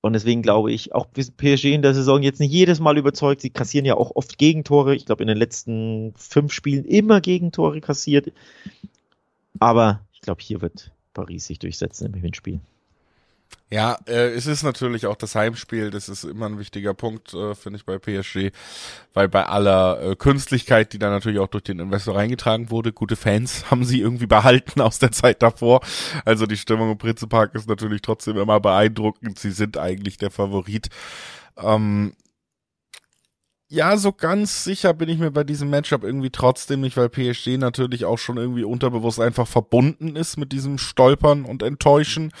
Und deswegen glaube ich, auch PSG in der Saison jetzt nicht jedes Mal überzeugt. Sie kassieren ja auch oft Gegentore. Ich glaube, in den letzten fünf Spielen immer Gegentore kassiert. Aber ich glaube, hier wird Paris sich durchsetzen im Hinspiel. Ja, äh, es ist natürlich auch das Heimspiel, das ist immer ein wichtiger Punkt, äh, finde ich, bei PSG, weil bei aller äh, Künstlichkeit, die da natürlich auch durch den Investor reingetragen wurde, gute Fans haben sie irgendwie behalten aus der Zeit davor. Also die Stimmung im Prinzepark ist natürlich trotzdem immer beeindruckend. Sie sind eigentlich der Favorit. Ähm, ja, so ganz sicher bin ich mir bei diesem Matchup irgendwie trotzdem nicht, weil PSG natürlich auch schon irgendwie unterbewusst einfach verbunden ist mit diesem Stolpern und Enttäuschen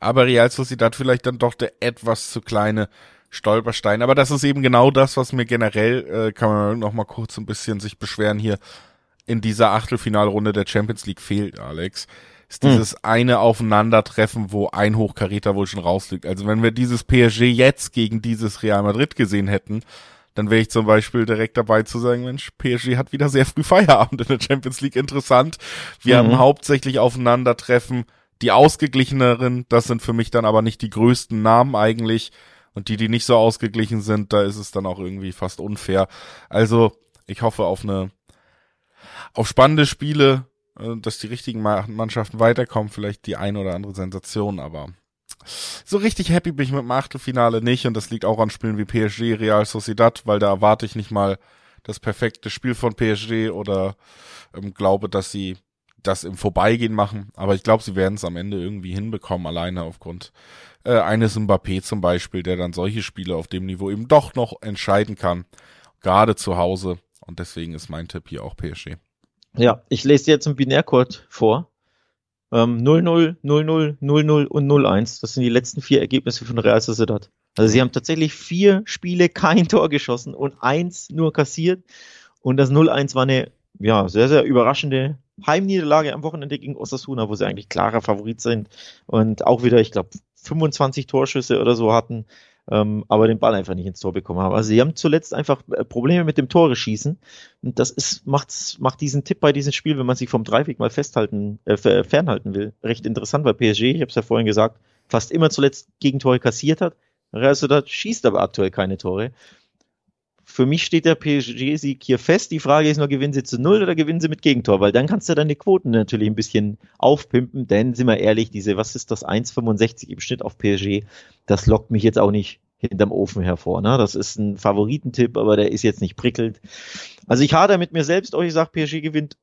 aber Real Sociedad vielleicht dann doch der etwas zu kleine Stolperstein. Aber das ist eben genau das, was mir generell, äh, kann man noch mal kurz ein bisschen sich beschweren hier, in dieser Achtelfinalrunde der Champions League fehlt, Alex. Ist hm. dieses eine Aufeinandertreffen, wo ein Hochkaräter wohl schon rausliegt. Also wenn wir dieses PSG jetzt gegen dieses Real Madrid gesehen hätten, dann wäre ich zum Beispiel direkt dabei zu sagen, Mensch, PSG hat wieder sehr früh Feierabend in der Champions League. Interessant. Wir mhm. haben hauptsächlich Aufeinandertreffen die ausgeglicheneren, das sind für mich dann aber nicht die größten Namen eigentlich. Und die, die nicht so ausgeglichen sind, da ist es dann auch irgendwie fast unfair. Also, ich hoffe auf eine, auf spannende Spiele, äh, dass die richtigen Mannschaften weiterkommen, vielleicht die eine oder andere Sensation, aber so richtig happy bin ich mit dem Achtelfinale nicht und das liegt auch an Spielen wie PSG, Real Sociedad, weil da erwarte ich nicht mal das perfekte Spiel von PSG oder ähm, glaube, dass sie das im Vorbeigehen machen, aber ich glaube, sie werden es am Ende irgendwie hinbekommen, alleine aufgrund äh, eines Mbappé zum Beispiel, der dann solche Spiele auf dem Niveau eben doch noch entscheiden kann, gerade zu Hause. Und deswegen ist mein Tipp hier auch PSG. Ja, ich lese jetzt einen Binärcode vor. Ähm, 0-0, 0-0, 0-0 und 0-1. Das sind die letzten vier Ergebnisse von Real Sociedad. Also sie haben tatsächlich vier Spiele kein Tor geschossen und eins nur kassiert. Und das 0-1 war eine ja, sehr, sehr überraschende Heimniederlage am Wochenende gegen Osasuna, wo sie eigentlich klarer Favorit sind und auch wieder, ich glaube, 25 Torschüsse oder so hatten, ähm, aber den Ball einfach nicht ins Tor bekommen haben. Also sie haben zuletzt einfach äh, Probleme mit dem Tore schießen und das ist macht macht diesen Tipp bei diesem Spiel, wenn man sich vom Dreiweg mal festhalten äh, fernhalten will, recht interessant, weil PSG, ich habe es ja vorhin gesagt, fast immer zuletzt Gegentore kassiert hat. Real Sociedad schießt aber aktuell keine Tore für mich steht der PSG-Sieg hier fest. Die Frage ist nur, gewinnen sie zu null oder gewinnen sie mit Gegentor? Weil dann kannst du deine Quoten natürlich ein bisschen aufpimpen, denn sind wir ehrlich, diese, was ist das, 1,65 im Schnitt auf PSG, das lockt mich jetzt auch nicht hinterm Ofen hervor. Ne? Das ist ein Favoritentipp, aber der ist jetzt nicht prickelnd. Also ich hader mit mir selbst, euch sagt, PSG gewinnt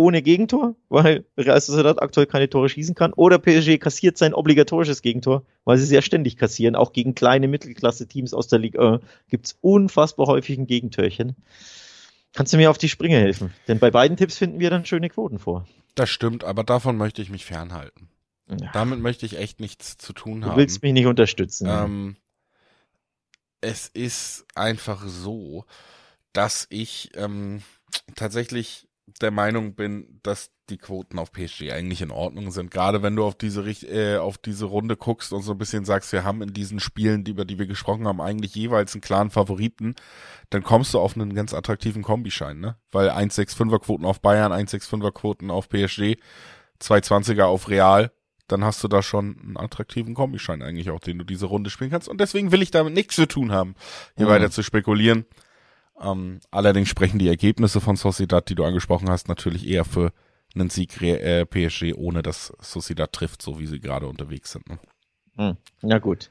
ohne Gegentor, weil Real Sociedad aktuell keine Tore schießen kann, oder PSG kassiert sein obligatorisches Gegentor, weil sie es ja ständig kassieren. Auch gegen kleine Mittelklasse-Teams aus der Liga äh, gibt's unfassbar häufig ein Gegentörchen. Kannst du mir auf die Sprünge helfen? Denn bei beiden Tipps finden wir dann schöne Quoten vor. Das stimmt, aber davon möchte ich mich fernhalten. Ja. Damit möchte ich echt nichts zu tun haben. Du willst mich nicht unterstützen. Ähm, es ist einfach so, dass ich ähm, tatsächlich der Meinung bin, dass die Quoten auf PSG eigentlich in Ordnung sind. Gerade wenn du auf diese äh, auf diese Runde guckst und so ein bisschen sagst, wir haben in diesen Spielen, über die wir gesprochen haben, eigentlich jeweils einen klaren Favoriten, dann kommst du auf einen ganz attraktiven Kombischein, ne? Weil 1,65er Quoten auf Bayern, 1,65er Quoten auf PSG, 2,20er auf Real, dann hast du da schon einen attraktiven Kombischein eigentlich auch, den du diese Runde spielen kannst. Und deswegen will ich damit nichts zu tun haben, hier mhm. weiter zu spekulieren. Ähm, allerdings sprechen die Ergebnisse von Sociedad, die du angesprochen hast, natürlich eher für einen Sieg äh, PSG, ohne dass Sociedad trifft, so wie sie gerade unterwegs sind. Ne? Hm, ja gut.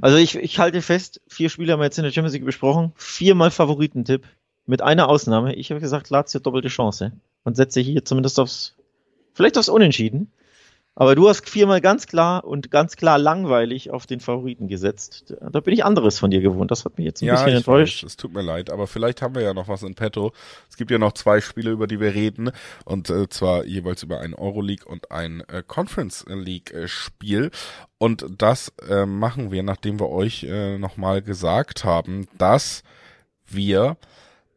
Also ich, ich halte fest, vier Spiele haben wir jetzt in der Champions League besprochen, viermal Favoritentipp. Mit einer Ausnahme. Ich habe gesagt, Lazio doppelte Chance. Und setze hier zumindest aufs, vielleicht aufs Unentschieden. Aber du hast viermal ganz klar und ganz klar langweilig auf den Favoriten gesetzt. Da bin ich anderes von dir gewohnt. Das hat mich jetzt ein ja, bisschen enttäuscht. Weiß, es tut mir leid, aber vielleicht haben wir ja noch was in petto. Es gibt ja noch zwei Spiele, über die wir reden. Und äh, zwar jeweils über ein Euroleague und ein äh, Conference League äh, Spiel. Und das äh, machen wir, nachdem wir euch äh, nochmal gesagt haben, dass wir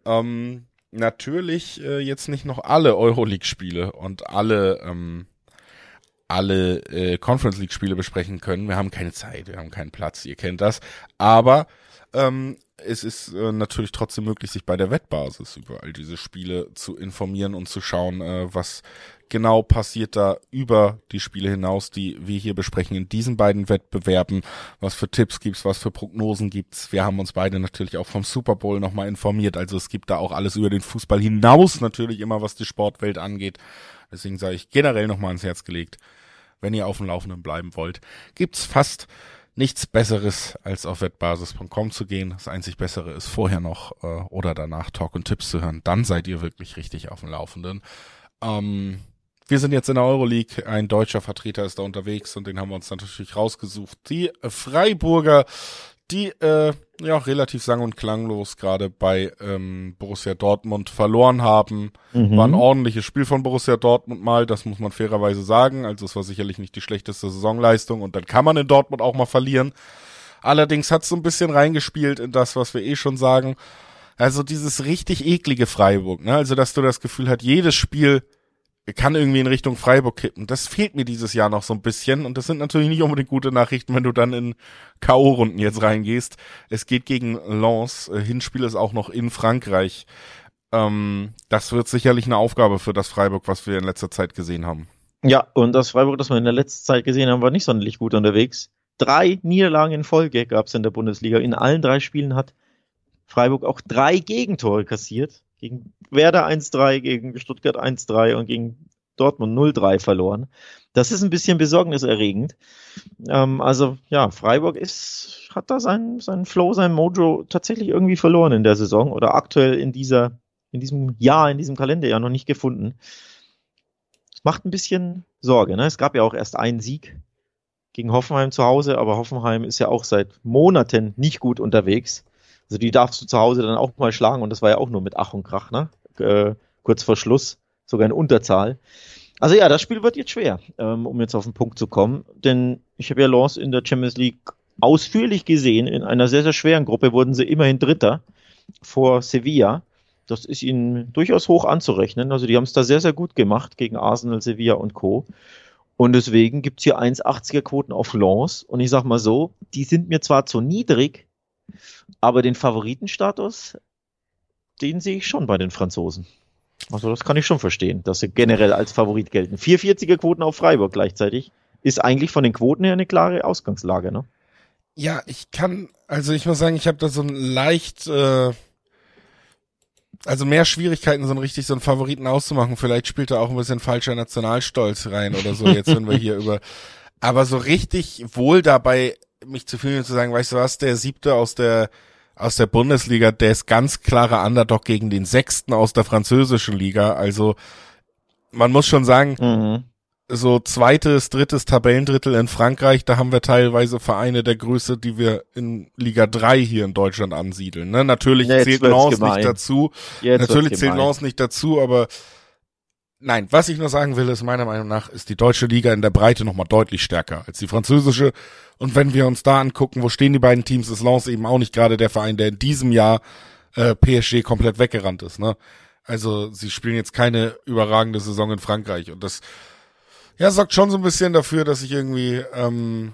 ähm, natürlich äh, jetzt nicht noch alle Euroleague-Spiele und alle ähm, alle äh, Conference League Spiele besprechen können. Wir haben keine Zeit, wir haben keinen Platz, ihr kennt das. Aber ähm, es ist äh, natürlich trotzdem möglich, sich bei der Wettbasis über all diese Spiele zu informieren und zu schauen, äh, was genau passiert da über die Spiele hinaus, die wir hier besprechen in diesen beiden Wettbewerben, was für Tipps gibt's, was für Prognosen gibt's. Wir haben uns beide natürlich auch vom Super Bowl nochmal informiert, also es gibt da auch alles über den Fußball hinaus natürlich immer, was die Sportwelt angeht. Deswegen sage ich generell nochmal ans Herz gelegt, wenn ihr auf dem Laufenden bleiben wollt, gibt's fast nichts Besseres, als auf wettbasis.com zu gehen. Das einzig Bessere ist vorher noch äh, oder danach Talk und Tipps zu hören. Dann seid ihr wirklich richtig auf dem Laufenden. Ähm, wir sind jetzt in der Euroleague. Ein deutscher Vertreter ist da unterwegs und den haben wir uns natürlich rausgesucht. Die Freiburger die äh, ja relativ sang- und klanglos gerade bei ähm, Borussia Dortmund verloren haben. Mhm. War ein ordentliches Spiel von Borussia Dortmund mal, das muss man fairerweise sagen. Also es war sicherlich nicht die schlechteste Saisonleistung und dann kann man in Dortmund auch mal verlieren. Allerdings hat es so ein bisschen reingespielt in das, was wir eh schon sagen. Also dieses richtig eklige Freiburg, ne? Also dass du das Gefühl hast, jedes Spiel kann irgendwie in Richtung Freiburg kippen. Das fehlt mir dieses Jahr noch so ein bisschen. Und das sind natürlich nicht unbedingt gute Nachrichten, wenn du dann in K.O.-Runden jetzt reingehst. Es geht gegen Lens. Äh, Hinspiel ist auch noch in Frankreich. Ähm, das wird sicherlich eine Aufgabe für das Freiburg, was wir in letzter Zeit gesehen haben. Ja, und das Freiburg, das wir in der letzten Zeit gesehen haben, war nicht sonderlich gut unterwegs. Drei Niederlagen in Folge gab es in der Bundesliga. In allen drei Spielen hat Freiburg auch drei Gegentore kassiert gegen Werder 1-3, gegen Stuttgart 1-3 und gegen Dortmund 0-3 verloren. Das ist ein bisschen besorgniserregend. Ähm, also ja, Freiburg ist, hat da seinen, seinen Flow, sein Mojo tatsächlich irgendwie verloren in der Saison oder aktuell in dieser, in diesem Jahr, in diesem Kalenderjahr noch nicht gefunden. Macht ein bisschen Sorge. Ne? Es gab ja auch erst einen Sieg gegen Hoffenheim zu Hause, aber Hoffenheim ist ja auch seit Monaten nicht gut unterwegs. Also die darfst du zu Hause dann auch mal schlagen und das war ja auch nur mit Ach und Krach, ne? Äh, kurz vor Schluss, sogar in Unterzahl. Also ja, das Spiel wird jetzt schwer, ähm, um jetzt auf den Punkt zu kommen, denn ich habe ja Lens in der Champions League ausführlich gesehen. In einer sehr, sehr schweren Gruppe wurden sie immerhin Dritter vor Sevilla. Das ist ihnen durchaus hoch anzurechnen. Also die haben es da sehr, sehr gut gemacht gegen Arsenal, Sevilla und Co. Und deswegen gibt's hier 1,80er Quoten auf Lens. Und ich sag mal so, die sind mir zwar zu niedrig, aber den Favoritenstatus, den sehe ich schon bei den Franzosen. Also das kann ich schon verstehen, dass sie generell als Favorit gelten. 440er Quoten auf Freiburg gleichzeitig ist eigentlich von den Quoten her eine klare Ausgangslage, ne? Ja, ich kann, also ich muss sagen, ich habe da so ein leicht, äh, also mehr Schwierigkeiten, so ein richtig so einen Favoriten auszumachen. Vielleicht spielt da auch ein bisschen falscher Nationalstolz rein oder so, jetzt wenn wir hier über, aber so richtig wohl dabei mich zu fühlen und zu sagen, weißt du was, der siebte aus der aus der Bundesliga, der ist ganz klarer Underdog gegen den sechsten aus der französischen Liga. Also man muss schon sagen, mhm. so zweites, drittes Tabellendrittel in Frankreich, da haben wir teilweise Vereine der Größe, die wir in Liga 3 hier in Deutschland ansiedeln. Ne? Natürlich Jetzt zählt Lens nicht dazu. Jetzt Natürlich zählt Lens nicht dazu, aber Nein, was ich nur sagen will, ist meiner Meinung nach ist die deutsche Liga in der Breite nochmal deutlich stärker als die französische. Und wenn wir uns da angucken, wo stehen die beiden Teams, ist Lens eben auch nicht gerade der Verein, der in diesem Jahr äh, PSG komplett weggerannt ist. Ne? Also sie spielen jetzt keine überragende Saison in Frankreich. Und das ja sorgt schon so ein bisschen dafür, dass ich irgendwie ähm,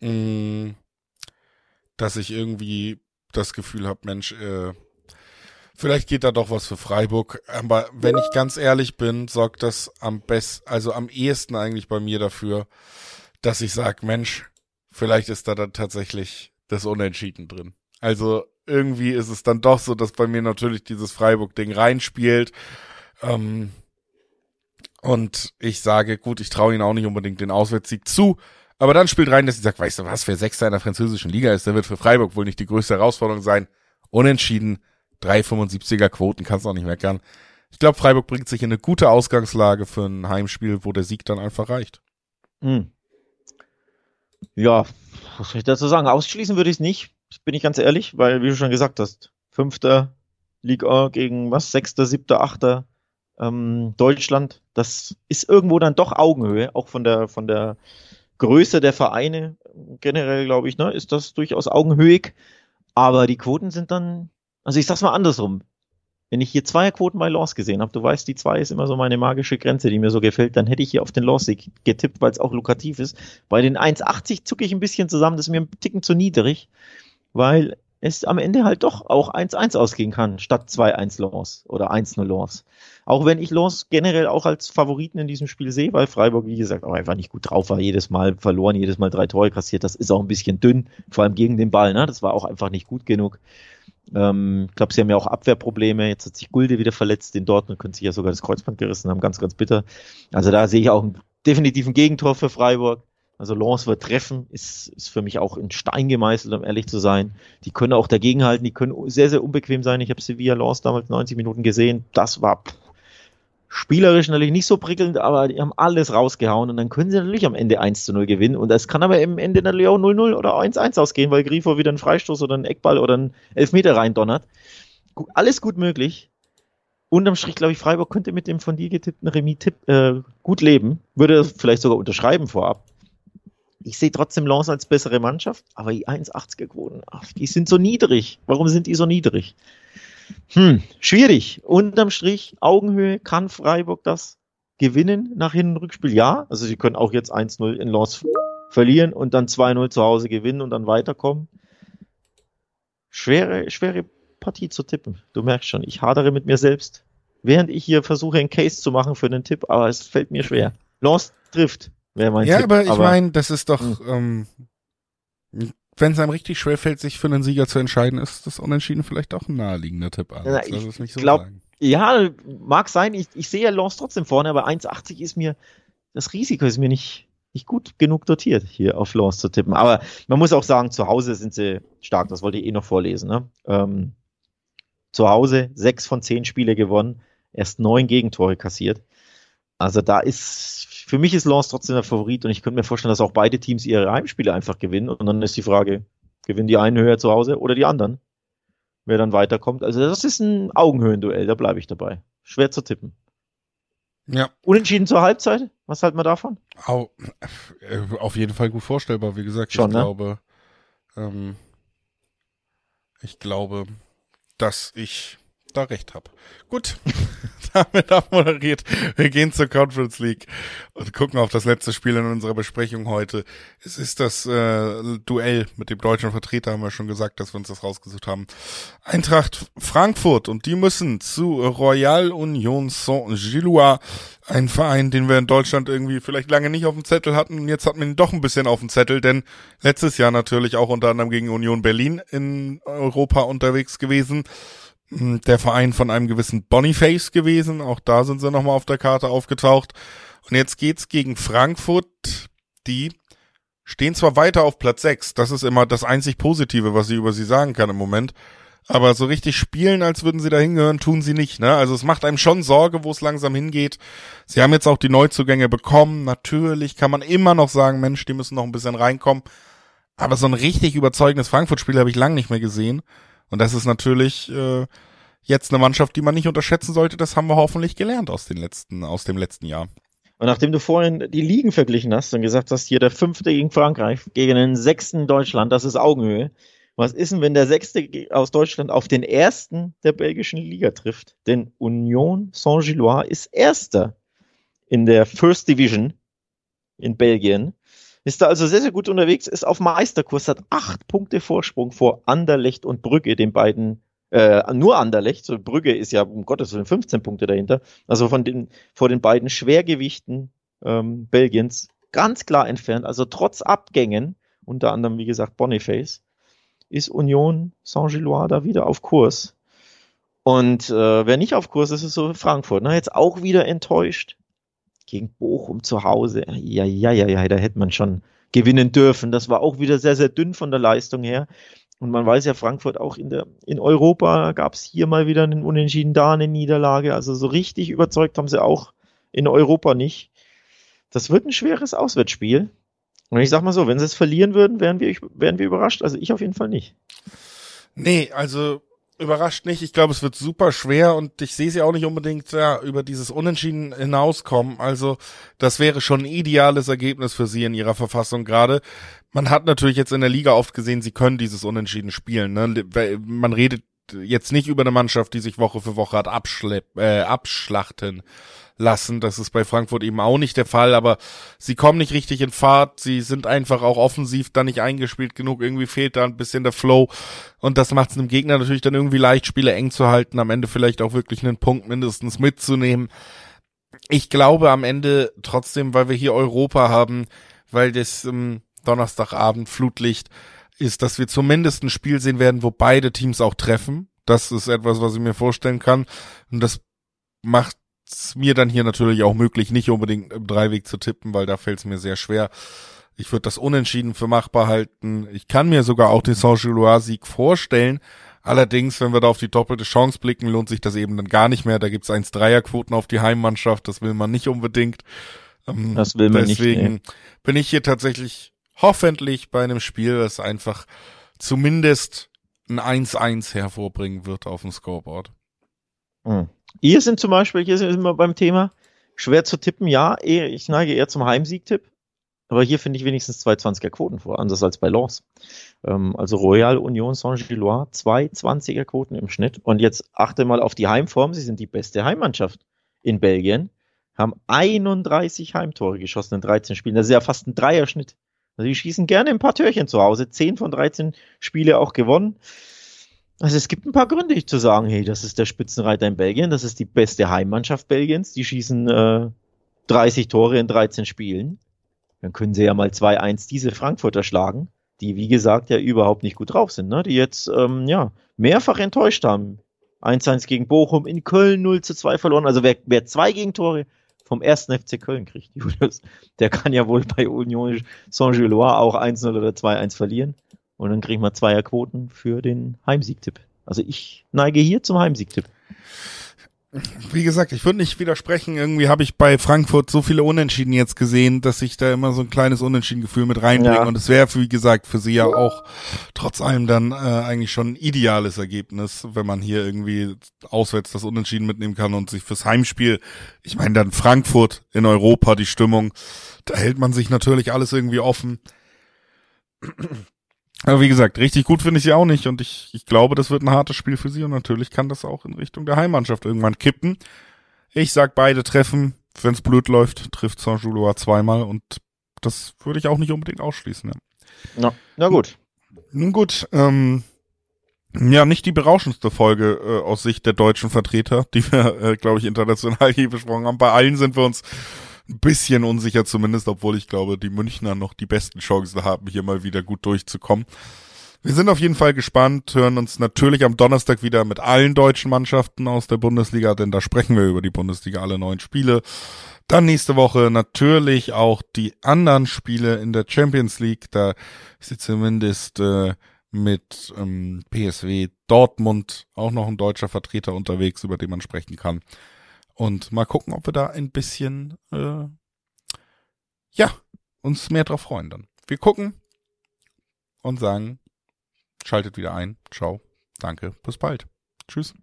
mh, mm, dass ich irgendwie das Gefühl habe, Mensch, äh, Vielleicht geht da doch was für Freiburg. Aber wenn ich ganz ehrlich bin, sorgt das am besten, also am ehesten eigentlich bei mir dafür, dass ich sage, Mensch, vielleicht ist da dann tatsächlich das Unentschieden drin. Also irgendwie ist es dann doch so, dass bei mir natürlich dieses Freiburg-Ding reinspielt. Ähm, und ich sage, gut, ich traue ihnen auch nicht unbedingt den Auswärtssieg zu. Aber dann spielt rein, dass ich sage, weißt du was, wer Sechster in der französischen Liga ist, der wird für Freiburg wohl nicht die größte Herausforderung sein. Unentschieden 3,75er Quoten kannst du auch nicht meckern. Ich glaube, Freiburg bringt sich in eine gute Ausgangslage für ein Heimspiel, wo der Sieg dann einfach reicht. Hm. Ja, was soll ich dazu sagen? Ausschließen würde ich es nicht, bin ich ganz ehrlich, weil, wie du schon gesagt hast, fünfter Liga gegen was, sechster, siebter, achter ähm, Deutschland, das ist irgendwo dann doch Augenhöhe, auch von der, von der Größe der Vereine generell, glaube ich, ne, ist das durchaus augenhöhig. Aber die Quoten sind dann, also ich sag's mal andersrum. Wenn ich hier zwei Quoten bei Loss gesehen habe, du weißt, die zwei ist immer so meine magische Grenze, die mir so gefällt, dann hätte ich hier auf den Loss getippt, weil es auch lukrativ ist. Bei den 1,80 zucke ich ein bisschen zusammen, das ist mir ein Ticken zu niedrig, weil es am Ende halt doch auch 1-1 ausgehen kann, statt 2-1 Loss oder 1-0 Loss. Auch wenn ich Loss generell auch als Favoriten in diesem Spiel sehe, weil Freiburg, wie gesagt, auch einfach nicht gut drauf war, jedes Mal verloren, jedes Mal drei Tore kassiert. Das ist auch ein bisschen dünn, vor allem gegen den Ball. Ne? Das war auch einfach nicht gut genug. Ähm, ich glaube, sie haben ja auch Abwehrprobleme. Jetzt hat sich Gulde wieder verletzt in Dortmund, könnte sich ja sogar das Kreuzband gerissen haben, ganz, ganz bitter. Also da sehe ich auch einen definitiven Gegentor für Freiburg. Also Lens wird treffen, ist, ist für mich auch in Stein gemeißelt, um ehrlich zu sein. Die können auch dagegenhalten, die können sehr, sehr unbequem sein. Ich habe Sevilla Lens damals 90 Minuten gesehen. Das war pff, spielerisch natürlich nicht so prickelnd, aber die haben alles rausgehauen und dann können sie natürlich am Ende 1 zu 0 gewinnen. Und es kann aber im Ende natürlich auch 0-0 oder 1-1 ausgehen, weil Grifo wieder einen Freistoß oder einen Eckball oder einen Elfmeter reindonnert. Alles gut möglich. Unterm Strich, glaube ich, Freiburg könnte mit dem von dir getippten Remis-Tipp äh, gut leben. Würde vielleicht sogar unterschreiben vorab. Ich sehe trotzdem Lens als bessere Mannschaft, aber die 1,80er Quoten, die sind so niedrig. Warum sind die so niedrig? Hm, schwierig. Unterm Strich, Augenhöhe, kann Freiburg das gewinnen nach Hin- und Rückspiel? Ja. Also sie können auch jetzt 1-0 in Lens verlieren und dann 2-0 zu Hause gewinnen und dann weiterkommen. Schwere, schwere Partie zu tippen. Du merkst schon, ich hadere mit mir selbst. Während ich hier versuche, einen Case zu machen für einen Tipp, aber es fällt mir schwer. Lens trifft. Wäre mein ja, Tipp, aber ich meine, das ist doch, hm. ähm, wenn es einem richtig schwer fällt, sich für einen Sieger zu entscheiden, ist das Unentschieden vielleicht auch ein naheliegender Tipp. Also, ja, ich so glaub, ja, mag sein. Ich, ich sehe ja Lance trotzdem vorne, aber 1,80 ist mir, das Risiko ist mir nicht, nicht gut genug dotiert, hier auf Lance zu tippen. Aber man muss auch sagen, zu Hause sind sie stark. Das wollte ich eh noch vorlesen. Ne? Ähm, zu Hause sechs von zehn Spiele gewonnen, erst neun Gegentore kassiert. Also da ist für mich ist Lens trotzdem der Favorit und ich könnte mir vorstellen, dass auch beide Teams ihre Heimspiele einfach gewinnen und dann ist die Frage, gewinnen die einen höher zu Hause oder die anderen? Wer dann weiterkommt. Also das ist ein Augenhöhenduell, da bleibe ich dabei. Schwer zu tippen. Ja. Unentschieden zur Halbzeit? Was halten wir davon? Au, äh, auf jeden Fall gut vorstellbar, wie gesagt. Schon, ich ne? glaube, ähm, ich glaube, dass ich da recht habe. Gut, damit abmoderiert. Wir gehen zur Conference League und gucken auf das letzte Spiel in unserer Besprechung heute. Es ist das äh, Duell mit dem deutschen Vertreter, haben wir schon gesagt, dass wir uns das rausgesucht haben. Eintracht Frankfurt und die müssen zu Royal Union Saint-Gillois, ein Verein, den wir in Deutschland irgendwie vielleicht lange nicht auf dem Zettel hatten und jetzt hat man ihn doch ein bisschen auf dem Zettel, denn letztes Jahr natürlich auch unter anderem gegen Union Berlin in Europa unterwegs gewesen der Verein von einem gewissen Boniface gewesen. Auch da sind sie nochmal auf der Karte aufgetaucht. Und jetzt geht's gegen Frankfurt, die stehen zwar weiter auf Platz 6, das ist immer das einzig Positive, was ich über sie sagen kann im Moment. Aber so richtig spielen, als würden sie da hingehören, tun sie nicht. Ne? Also es macht einem schon Sorge, wo es langsam hingeht. Sie haben jetzt auch die Neuzugänge bekommen. Natürlich kann man immer noch sagen, Mensch, die müssen noch ein bisschen reinkommen. Aber so ein richtig überzeugendes Frankfurt-Spiel habe ich lange nicht mehr gesehen. Und das ist natürlich äh, jetzt eine Mannschaft, die man nicht unterschätzen sollte. Das haben wir hoffentlich gelernt aus den letzten, aus dem letzten Jahr. Und nachdem du vorhin die Ligen verglichen hast und gesagt hast, hier der fünfte gegen Frankreich, gegen den sechsten Deutschland, das ist Augenhöhe. Was ist denn, wenn der sechste aus Deutschland auf den ersten der belgischen Liga trifft? Denn Union Saint-Gillois ist erster in der First Division in Belgien. Ist da also sehr, sehr gut unterwegs, ist auf Meisterkurs, hat acht Punkte Vorsprung vor Anderlecht und Brügge, den beiden, äh, nur Anderlecht, so Brügge ist ja um Gottes Willen 15 Punkte dahinter. Also von den, vor den beiden Schwergewichten ähm, Belgiens ganz klar entfernt. Also trotz Abgängen, unter anderem, wie gesagt, Boniface, ist Union Saint-Gillois da wieder auf Kurs. Und äh, wer nicht auf Kurs ist, ist so Frankfurt. Ne? Jetzt auch wieder enttäuscht gegen Bochum zu Hause. Ja, ja, ja, ja, da hätte man schon gewinnen dürfen. Das war auch wieder sehr, sehr dünn von der Leistung her. Und man weiß ja, Frankfurt auch in der, in Europa gab es hier mal wieder einen Unentschieden, da eine Niederlage. Also so richtig überzeugt haben sie auch in Europa nicht. Das wird ein schweres Auswärtsspiel. Und ich sag mal so, wenn sie es verlieren würden, wären wir, wären wir überrascht. Also ich auf jeden Fall nicht. Nee, also überrascht nicht. Ich glaube, es wird super schwer und ich sehe sie auch nicht unbedingt ja, über dieses Unentschieden hinauskommen. Also das wäre schon ein ideales Ergebnis für sie in ihrer Verfassung gerade. Man hat natürlich jetzt in der Liga oft gesehen, sie können dieses Unentschieden spielen. Ne? Man redet jetzt nicht über eine Mannschaft, die sich Woche für Woche hat abschlepp, äh, abschlachten lassen. Das ist bei Frankfurt eben auch nicht der Fall, aber sie kommen nicht richtig in Fahrt. Sie sind einfach auch offensiv da nicht eingespielt genug. Irgendwie fehlt da ein bisschen der Flow. Und das macht es einem Gegner natürlich dann irgendwie leicht, Spiele eng zu halten, am Ende vielleicht auch wirklich einen Punkt mindestens mitzunehmen. Ich glaube am Ende trotzdem, weil wir hier Europa haben, weil das ähm, Donnerstagabend Flutlicht ist, dass wir zumindest ein Spiel sehen werden, wo beide Teams auch treffen. Das ist etwas, was ich mir vorstellen kann. Und das macht mir dann hier natürlich auch möglich, nicht unbedingt im Dreiweg zu tippen, weil da fällt es mir sehr schwer. Ich würde das unentschieden für machbar halten. Ich kann mir sogar auch den Saint-Gillois-Sieg vorstellen. Allerdings, wenn wir da auf die doppelte Chance blicken, lohnt sich das eben dann gar nicht mehr. Da gibt's eins Dreierquoten auf die Heimmannschaft. Das will man nicht unbedingt. Ähm, das will man Deswegen nicht. Nee. bin ich hier tatsächlich hoffentlich bei einem Spiel, das einfach zumindest ein 1-1 hervorbringen wird auf dem Scoreboard. Hm. Hier sind zum Beispiel, hier sind wir beim Thema, schwer zu tippen, ja, ich neige eher zum Heimsiegtipp. Aber hier finde ich wenigstens 220er Quoten vor, anders als bei Lens. Ähm, also Royal Union Saint-Gillois, 220er Quoten im Schnitt. Und jetzt achte mal auf die Heimform. Sie sind die beste Heimmannschaft in Belgien, haben 31 Heimtore geschossen in 13 Spielen. Das ist ja fast ein Dreierschnitt. Also die schießen gerne ein paar Türchen zu Hause. 10 von 13 Spiele auch gewonnen. Also es gibt ein paar Gründe, zu sagen, hey, das ist der Spitzenreiter in Belgien, das ist die beste Heimmannschaft Belgiens, die schießen äh, 30 Tore in 13 Spielen. Dann können sie ja mal 2-1 diese Frankfurter schlagen, die wie gesagt ja überhaupt nicht gut drauf sind, ne? die jetzt ähm, ja mehrfach enttäuscht haben. 1-1 gegen Bochum, in Köln 0 zu 2 verloren. Also wer, wer zwei Gegentore vom ersten FC Köln kriegt, Julius, der kann ja wohl bei Union Saint-Gillois auch 1-0 oder 2-1 verlieren. Und dann kriegen wir Zweierquoten für den Heimsiegtipp. Also ich neige hier zum Heimsiegtipp. Wie gesagt, ich würde nicht widersprechen. Irgendwie habe ich bei Frankfurt so viele Unentschieden jetzt gesehen, dass ich da immer so ein kleines Unentschieden-Gefühl mit reinbringe. Ja. Und es wäre, wie gesagt, für sie ja auch trotz allem dann äh, eigentlich schon ein ideales Ergebnis, wenn man hier irgendwie auswärts das Unentschieden mitnehmen kann und sich fürs Heimspiel, ich meine dann Frankfurt in Europa, die Stimmung, da hält man sich natürlich alles irgendwie offen. Aber wie gesagt, richtig gut finde ich sie auch nicht und ich, ich glaube, das wird ein hartes Spiel für sie und natürlich kann das auch in Richtung der Heimmannschaft irgendwann kippen. Ich sag beide treffen, wenn es blöd läuft, trifft Saint-Gillois zweimal und das würde ich auch nicht unbedingt ausschließen. Ja. Na, na gut. Nun gut, ähm, ja, nicht die berauschendste Folge äh, aus Sicht der deutschen Vertreter, die wir, äh, glaube ich, international hier besprochen haben. Bei allen sind wir uns bisschen unsicher zumindest, obwohl ich glaube, die Münchner noch die besten Chancen haben, hier mal wieder gut durchzukommen. Wir sind auf jeden Fall gespannt, hören uns natürlich am Donnerstag wieder mit allen deutschen Mannschaften aus der Bundesliga, denn da sprechen wir über die Bundesliga, alle neun Spiele. Dann nächste Woche natürlich auch die anderen Spiele in der Champions League. Da ist jetzt zumindest äh, mit ähm, PSW Dortmund auch noch ein deutscher Vertreter unterwegs, über den man sprechen kann. Und mal gucken, ob wir da ein bisschen, äh, ja, uns mehr drauf freuen dann. Wir gucken und sagen, schaltet wieder ein. Ciao. Danke. Bis bald. Tschüss.